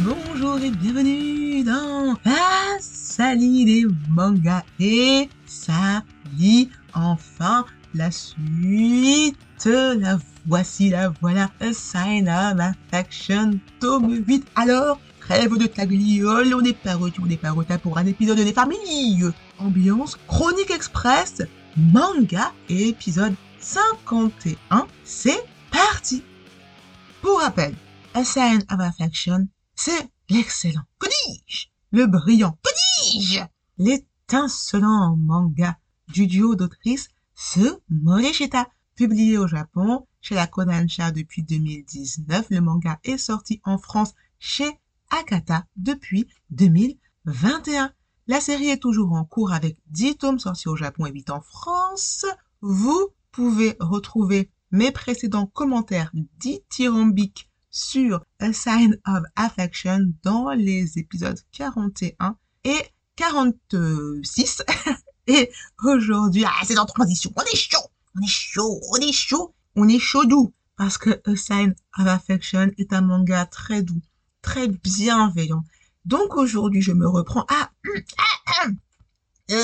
bonjour et bienvenue dans la salie des mangas et ça lit enfin la suite. La voici, la voilà, A Sign of Affection, tome 8. Alors, rêve de tagliole, on n'est pas retour, on n'est pas retard pour un épisode des familles. Ambiance, chronique express, manga, épisode 51. C'est parti. Pour rappel, A Sign of Affection, c'est l'excellent, que le brillant, que l'étincelant manga du duo d'autrices ce Morishita, publié au Japon chez la Kodansha depuis 2019. Le manga est sorti en France chez Akata depuis 2021. La série est toujours en cours avec 10 tomes sortis au Japon et 8 en France. Vous pouvez retrouver mes précédents commentaires dithyrambiques sur A Sign of Affection dans les épisodes 41 et 46. et aujourd'hui, ah, c'est en transition. On est chaud, on est chaud, on est chaud, on est chaud doux. Parce que A Sign of Affection est un manga très doux, très bienveillant. Donc aujourd'hui, je me reprends à...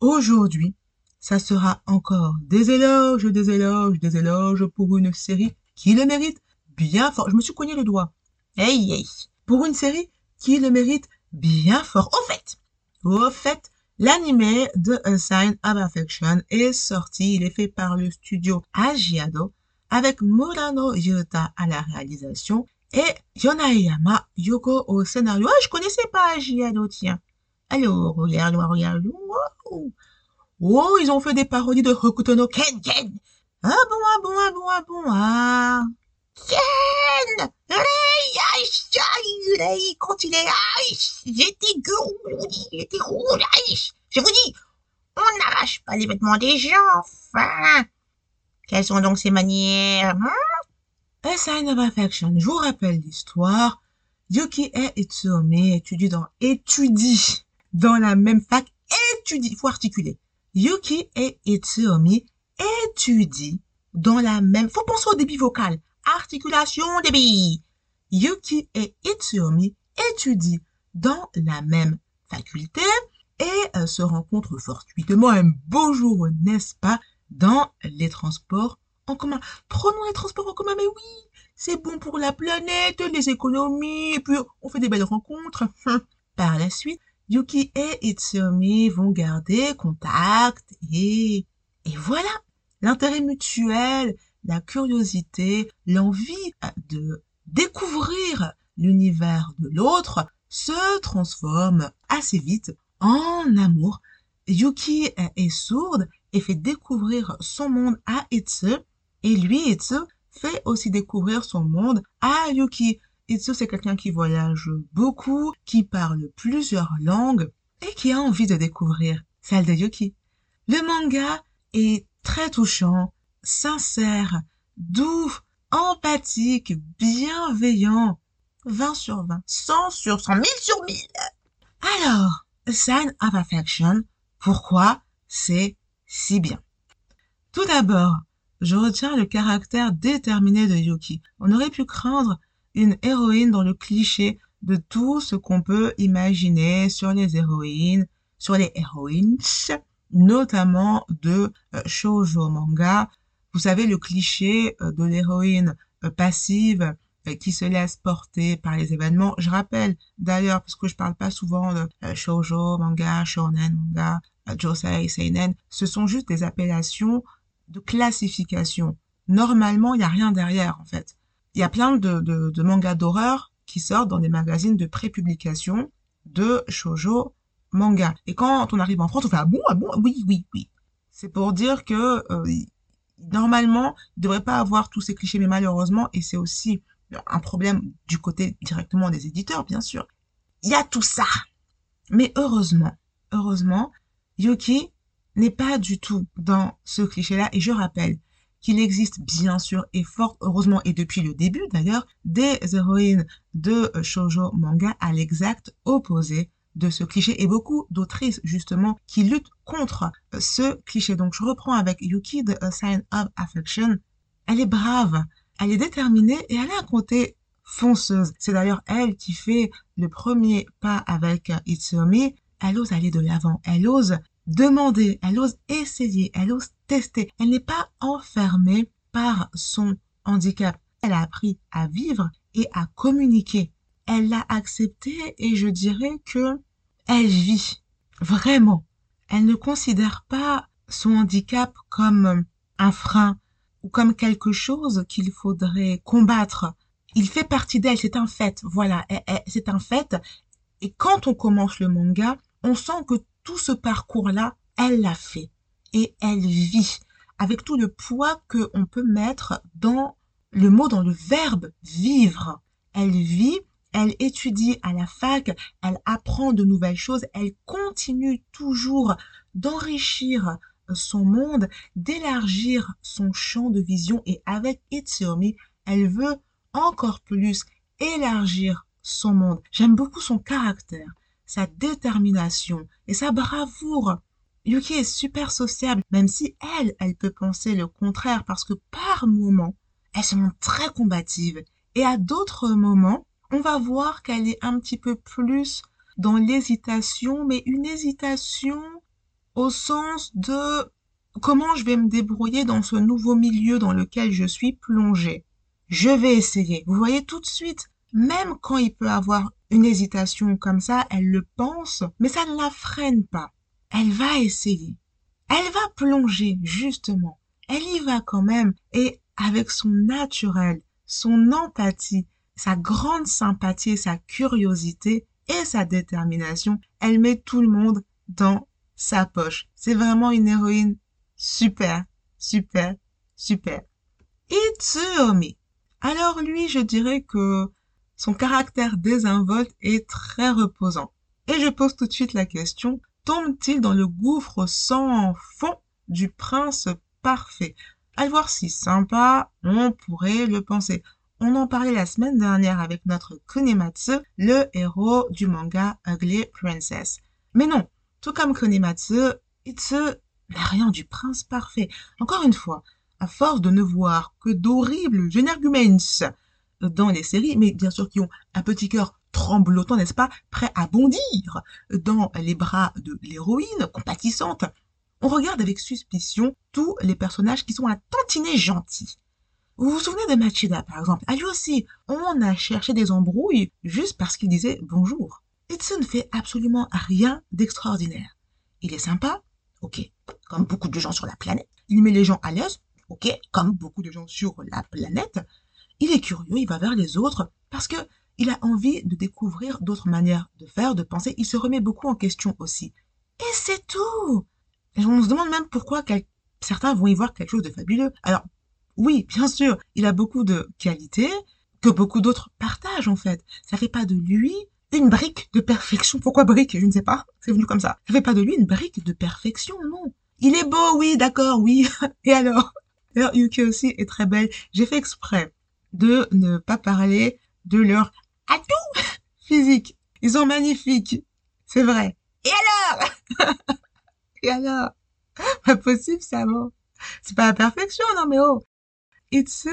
Aujourd'hui, ça sera encore des éloges, des éloges, des éloges pour une série qui le mérite bien fort. Je me suis cogné le doigt. Hey, hey. Pour une série qui le mérite bien fort. Au fait, au fait, l'anime de A Sign of Affection est sorti. Il est fait par le studio Agiado avec Murano Yota à la réalisation et Yonaeyama Yoko au scénario. Ah, je connaissais pas Agiado, tiens. Alors, regarde, regarde. Wow. Oh, ils ont fait des parodies de Hokuto no Ken Ken. Ah bon, ah bon, ah bon, ah bon, ah. Rei, quand il est j'étais gros, j'étais rouge, je vous dis, on n'arrache pas les vêtements des gens, enfin. Quelles sont donc ces manières? A Sign of Affection, je vous rappelle l'histoire. Yuki et Itsuomi étudient dans, étudie dans la même fac, étudie, faut articuler. Yuki et Itsuomi étudient dans la même, faut penser au débit vocal, articulation débit. Yuki et Itsuomi étudient dans la même faculté et euh, se rencontrent fortuitement un beau jour, n'est-ce pas, dans les transports en commun. Prenons les transports en commun, mais oui, c'est bon pour la planète, les économies, et puis on fait des belles rencontres. Par la suite, Yuki et Itsuomi vont garder contact et, et voilà, l'intérêt mutuel, la curiosité, l'envie de découvrir l'univers de l'autre se transforme assez vite en amour. Yuki est sourde et fait découvrir son monde à Itsu et lui, Itsu, fait aussi découvrir son monde à Yuki. Itsu, c'est quelqu'un qui voyage beaucoup, qui parle plusieurs langues et qui a envie de découvrir celle de Yuki. Le manga est très touchant, sincère, doux, empathique, bienveillant. 20 sur 20, 100 sur 100, 1000 sur 1000. Alors, Sign of Affection, pourquoi c'est si bien? Tout d'abord, je retiens le caractère déterminé de Yuki. On aurait pu craindre une héroïne dans le cliché de tout ce qu'on peut imaginer sur les héroïnes, sur les héroïnes, notamment de euh, shoujo manga. Vous savez, le cliché euh, de l'héroïne euh, passive qui se laisse porter par les événements. Je rappelle d'ailleurs, parce que je parle pas souvent de shoujo manga, shonen manga, josei, seinen, ce sont juste des appellations de classification. Normalement, il n'y a rien derrière, en fait. Il y a plein de mangas d'horreur qui sortent dans des magazines de prépublication de shoujo manga. Et quand on arrive en France, on fait ah bon, ah bon, oui, oui, oui. C'est pour dire que euh, normalement, il ne devrait pas avoir tous ces clichés, mais malheureusement, et c'est aussi un problème du côté directement des éditeurs, bien sûr. Il y a tout ça. Mais heureusement, heureusement, Yuki n'est pas du tout dans ce cliché-là. Et je rappelle qu'il existe bien sûr et fort heureusement et depuis le début d'ailleurs des héroïnes de shoujo manga à l'exact opposé de ce cliché et beaucoup d'autrices justement qui luttent contre ce cliché. Donc je reprends avec Yuki de A Sign of Affection. Elle est brave, elle est déterminée et elle a un côté fonceuse. C'est d'ailleurs elle qui fait le premier pas avec Itsuomi. Elle ose aller de l'avant. Elle ose demander. Elle ose essayer. Elle ose tester. Elle n'est pas enfermée par son handicap. Elle a appris à vivre et à communiquer. Elle l'a accepté et je dirais que elle vit vraiment. Elle ne considère pas son handicap comme un frein ou comme quelque chose qu'il faudrait combattre. Il fait partie d'elle, c'est un fait. Voilà, c'est un fait. Et quand on commence le manga, on sent que tout ce parcours-là, elle l'a fait. Et elle vit avec tout le poids qu'on peut mettre dans le mot, dans le verbe vivre. Elle vit, elle étudie à la fac, elle apprend de nouvelles choses, elle continue toujours d'enrichir son monde, d'élargir son champ de vision et avec Itsuomi, elle veut encore plus élargir son monde. J'aime beaucoup son caractère, sa détermination et sa bravoure. Yuki est super sociable, même si elle, elle peut penser le contraire parce que par moments, elle se très combative. Et à d'autres moments, on va voir qu'elle est un petit peu plus dans l'hésitation, mais une hésitation au sens de comment je vais me débrouiller dans ce nouveau milieu dans lequel je suis plongée. Je vais essayer. Vous voyez tout de suite, même quand il peut avoir une hésitation comme ça, elle le pense, mais ça ne la freine pas. Elle va essayer. Elle va plonger, justement. Elle y va quand même. Et avec son naturel, son empathie, sa grande sympathie, sa curiosité et sa détermination, elle met tout le monde dans sa poche. C'est vraiment une héroïne super, super, super. Itsuomi. Alors lui, je dirais que son caractère désinvolte est très reposant. Et je pose tout de suite la question, tombe-t-il dans le gouffre sans fond du prince parfait? À le voir si sympa, on pourrait le penser. On en parlait la semaine dernière avec notre Kunimatsu, le héros du manga Ugly Princess. Mais non, tout comme Kunimatsu, Itsu n'a rien du prince parfait. Encore une fois, à force de ne voir que d'horribles génergumens dans les séries, mais bien sûr qui ont un petit cœur tremblotant, n'est-ce pas, prêt à bondir dans les bras de l'héroïne compatissante, on regarde avec suspicion tous les personnages qui sont un tantinet gentils. Vous vous souvenez de Machida, par exemple? À lui aussi, on a cherché des embrouilles juste parce qu'il disait bonjour. Itsu ne fait absolument rien d'extraordinaire. Il est sympa, ok, comme beaucoup de gens sur la planète. Il met les gens à l'aise, ok, comme beaucoup de gens sur la planète. Il est curieux, il va vers les autres parce que il a envie de découvrir d'autres manières de faire, de penser. Il se remet beaucoup en question aussi. Et c'est tout. on se demande même pourquoi certains vont y voir quelque chose de fabuleux. Alors, oui, bien sûr, il a beaucoup de qualités que beaucoup d'autres partagent en fait. Ça fait pas de lui une brique de perfection. Pourquoi brique? Je ne sais pas. C'est venu comme ça. Ça fait pas de lui une brique de perfection, non. Il est beau, oui, d'accord, oui. Et alors? D'ailleurs, Yuki aussi est très belle. J'ai fait exprès de ne pas parler de leur atout physique. Ils sont magnifiques. C'est vrai. Et alors? Et alors? Pas possible, ça, bon. C'est pas la perfection, non mais oh Itsu,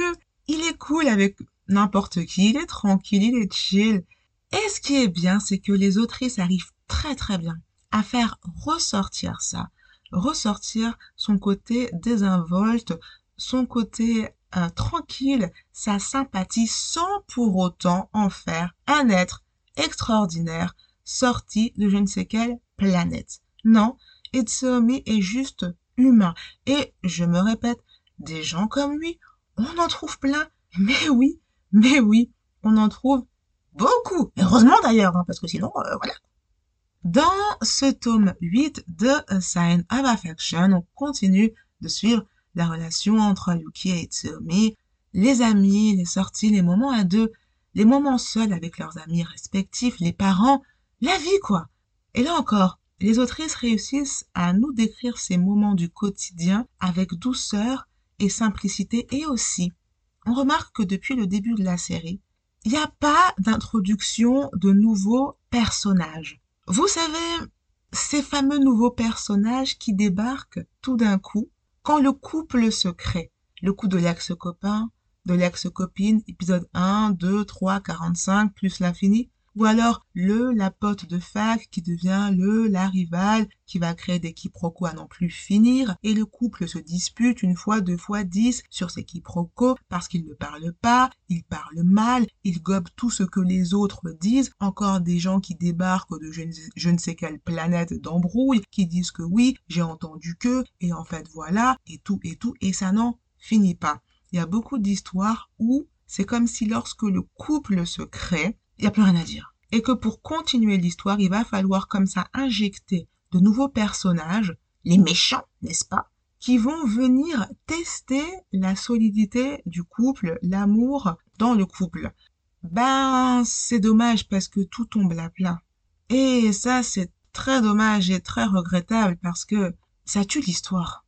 il est cool avec n'importe qui, il est tranquille, il est chill. Et ce qui est bien, c'est que les autrices arrivent très très bien à faire ressortir ça, ressortir son côté désinvolte, son côté euh, tranquille, sa sympathie, sans pour autant en faire un être extraordinaire sorti de je ne sais quelle planète. Non, Itsuomi est juste humain. Et je me répète, des gens comme lui, on en trouve plein. Mais oui, mais oui, on en trouve beaucoup. Heureusement d'ailleurs, hein, parce que sinon, euh, voilà. Dans ce tome 8 de Sign of Affection, on continue de suivre la relation entre Yuki et Tsuomi, les amis, les sorties, les moments à deux, les moments seuls avec leurs amis respectifs, les parents, la vie quoi. Et là encore, les autrices réussissent à nous décrire ces moments du quotidien avec douceur et simplicité et aussi, on remarque que depuis le début de la série, il n'y a pas d'introduction de nouveaux personnages. Vous savez, ces fameux nouveaux personnages qui débarquent tout d'un coup quand le couple se crée. Le coup de l'ex-copain, de l'ex-copine, épisode 1, 2, 3, 45, plus l'infini. Ou alors le, la pote de fac qui devient le, la rivale, qui va créer des quiproquos à n'en plus finir, et le couple se dispute une fois, deux fois, dix sur ces quiproquos parce qu'ils ne parlent pas, ils parlent mal, ils gobent tout ce que les autres disent, encore des gens qui débarquent de je ne, je ne sais quelle planète d'embrouille, qui disent que oui, j'ai entendu que, et en fait voilà, et tout, et tout, et ça n'en finit pas. Il y a beaucoup d'histoires où c'est comme si lorsque le couple se crée, il n'y a plus rien à dire. Et que pour continuer l'histoire, il va falloir comme ça injecter de nouveaux personnages, les méchants, n'est-ce pas, qui vont venir tester la solidité du couple, l'amour dans le couple. Ben, c'est dommage parce que tout tombe à plat. Et ça, c'est très dommage et très regrettable parce que ça tue l'histoire.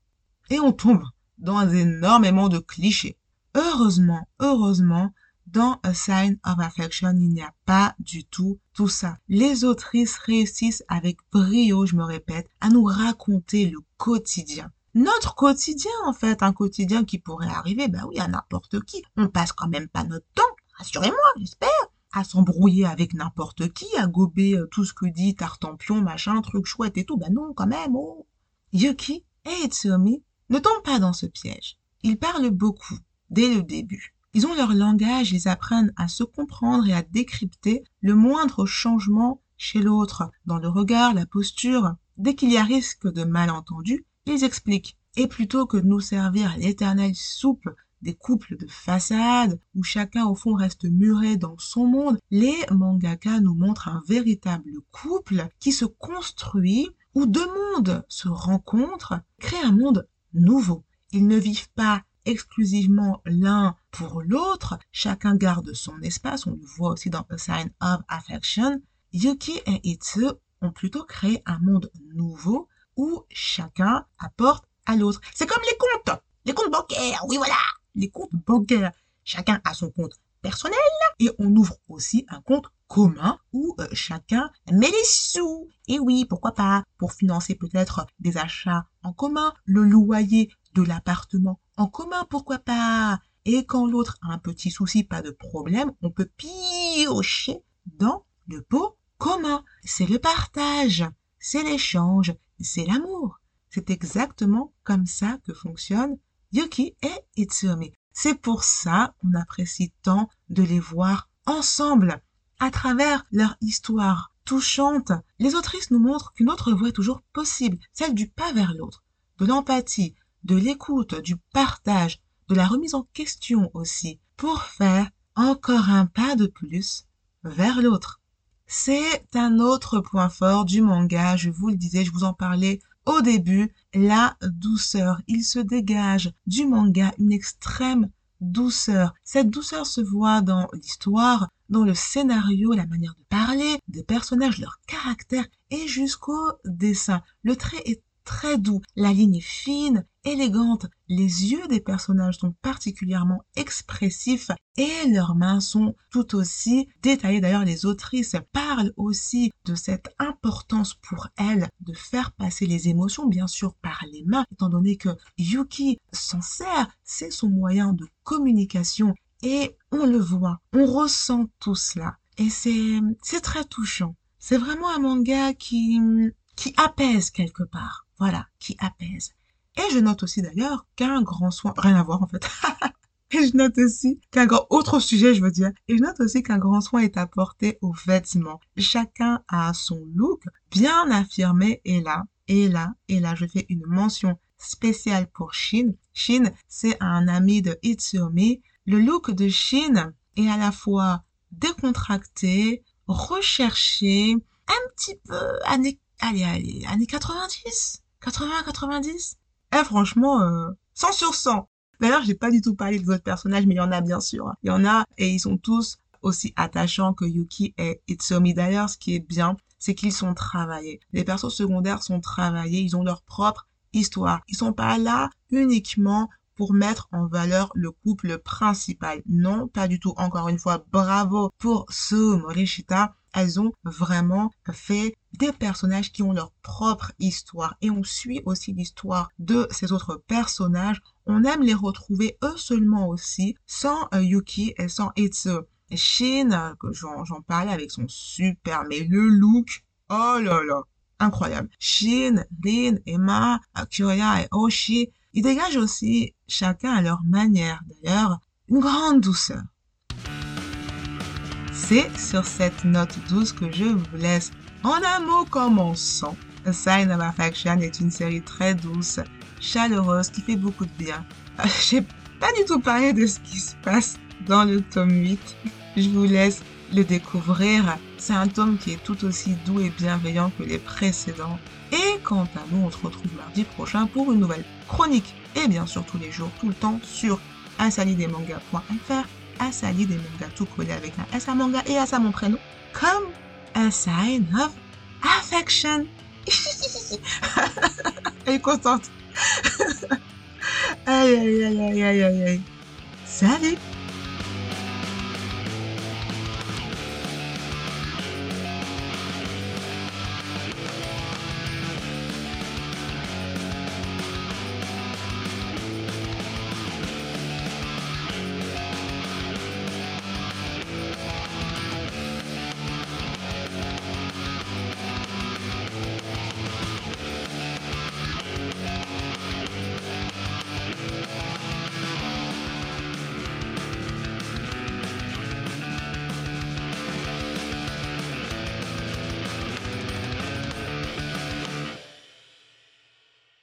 Et on tombe dans énormément de clichés. Heureusement, heureusement, dans A Sign of Affection, il n'y a pas du tout tout ça. Les autrices réussissent avec brio, je me répète, à nous raconter le quotidien. Notre quotidien, en fait, un quotidien qui pourrait arriver, ben oui, à n'importe qui. On passe quand même pas notre temps, rassurez-moi, j'espère, à s'embrouiller avec n'importe qui, à gober euh, tout ce que dit Tartampion, machin, truc chouette et tout. Ben non, quand même, oh. Yuki et Itsuomi ne tombent pas dans ce piège. Ils parlent beaucoup, dès le début. Ils ont leur langage, ils apprennent à se comprendre et à décrypter le moindre changement chez l'autre, dans le regard, la posture. Dès qu'il y a risque de malentendu, ils expliquent. Et plutôt que de nous servir l'éternelle soupe des couples de façade, où chacun au fond reste muré dans son monde, les mangaka nous montrent un véritable couple qui se construit, où deux mondes se rencontrent, créent un monde nouveau. Ils ne vivent pas exclusivement l'un pour l'autre, chacun garde son espace, on le voit aussi dans A Sign of Affection, Yuki et Itsu ont plutôt créé un monde nouveau où chacun apporte à l'autre. C'est comme les comptes, les comptes bancaires, oui voilà, les comptes bancaires. Chacun a son compte personnel et on ouvre aussi un compte commun où euh, chacun met les sous. Et oui, pourquoi pas, pour financer peut-être des achats en commun, le loyer de l'appartement en commun, pourquoi pas? Et quand l'autre a un petit souci, pas de problème, on peut piocher dans le pot commun. C'est le partage, c'est l'échange, c'est l'amour. C'est exactement comme ça que fonctionnent Yuki et Itsumi. C'est pour ça qu'on apprécie tant de les voir ensemble, à travers leur histoire touchante. Les autrices nous montrent qu'une autre voie est toujours possible, celle du pas vers l'autre, de l'empathie, de l'écoute, du partage, de la remise en question aussi, pour faire encore un pas de plus vers l'autre. C'est un autre point fort du manga, je vous le disais, je vous en parlais au début, la douceur. Il se dégage du manga une extrême douceur. Cette douceur se voit dans l'histoire, dans le scénario, la manière de parler des personnages, leur caractère et jusqu'au dessin. Le trait est très doux, la ligne est fine, élégante, les yeux des personnages sont particulièrement expressifs et leurs mains sont tout aussi détaillées. D'ailleurs, les autrices parlent aussi de cette importance pour elles de faire passer les émotions, bien sûr, par les mains, étant donné que Yuki s'en sert, c'est son moyen de communication et on le voit, on ressent tout cela. Et c'est, très touchant. C'est vraiment un manga qui apaise quelque part. Voilà, qui apaise. Et je note aussi d'ailleurs qu'un grand soin, rien à voir en fait. et je note aussi qu'un grand, autre sujet je veux dire, et je note aussi qu'un grand soin est apporté aux vêtements. Chacun a son look bien affirmé et là, et là, et là, je fais une mention spéciale pour Shin. Shin, c'est un ami de Itsumi. Le look de Shin est à la fois décontracté, recherché, un petit peu années, allez, allez, années 90 80, 90 Eh franchement, euh, 100 sur 100. D'ailleurs, j'ai pas du tout parlé des autres personnages, mais il y en a bien sûr. Il y en a et ils sont tous aussi attachants que Yuki et Itsuomi. D'ailleurs, ce qui est bien, c'est qu'ils sont travaillés. Les persos secondaires sont travaillés, ils ont leur propre histoire. Ils sont pas là uniquement pour mettre en valeur le couple principal. Non, pas du tout. Encore une fois, bravo pour ce Morishita. Elles ont vraiment fait des personnages qui ont leur propre histoire et on suit aussi l'histoire de ces autres personnages. On aime les retrouver eux seulement aussi, sans euh, Yuki et sans Itsu. Shin, euh, que j'en parlais avec son super, mais le look, oh là là, incroyable. Shin, Rin, Emma, Kyoya et Oshi, ils dégagent aussi, chacun à leur manière d'ailleurs, une grande douceur. C'est sur cette note douce que je vous laisse. En un mot commençant, A Sign of Affection est une série très douce, chaleureuse, qui fait beaucoup de bien. J'ai pas du tout parlé de ce qui se passe dans le tome 8. Je vous laisse le découvrir. C'est un tome qui est tout aussi doux et bienveillant que les précédents. Et quant à nous, on se retrouve mardi prochain pour une nouvelle chronique. Et bien sûr tous les jours, tout le temps sur asalidemanga.fr Asali des mangas tout collé avec un S manga et S à mon prénom comme a sign of affection. Elle est contente. aïe aïe aïe aïe aïe aïe. Salut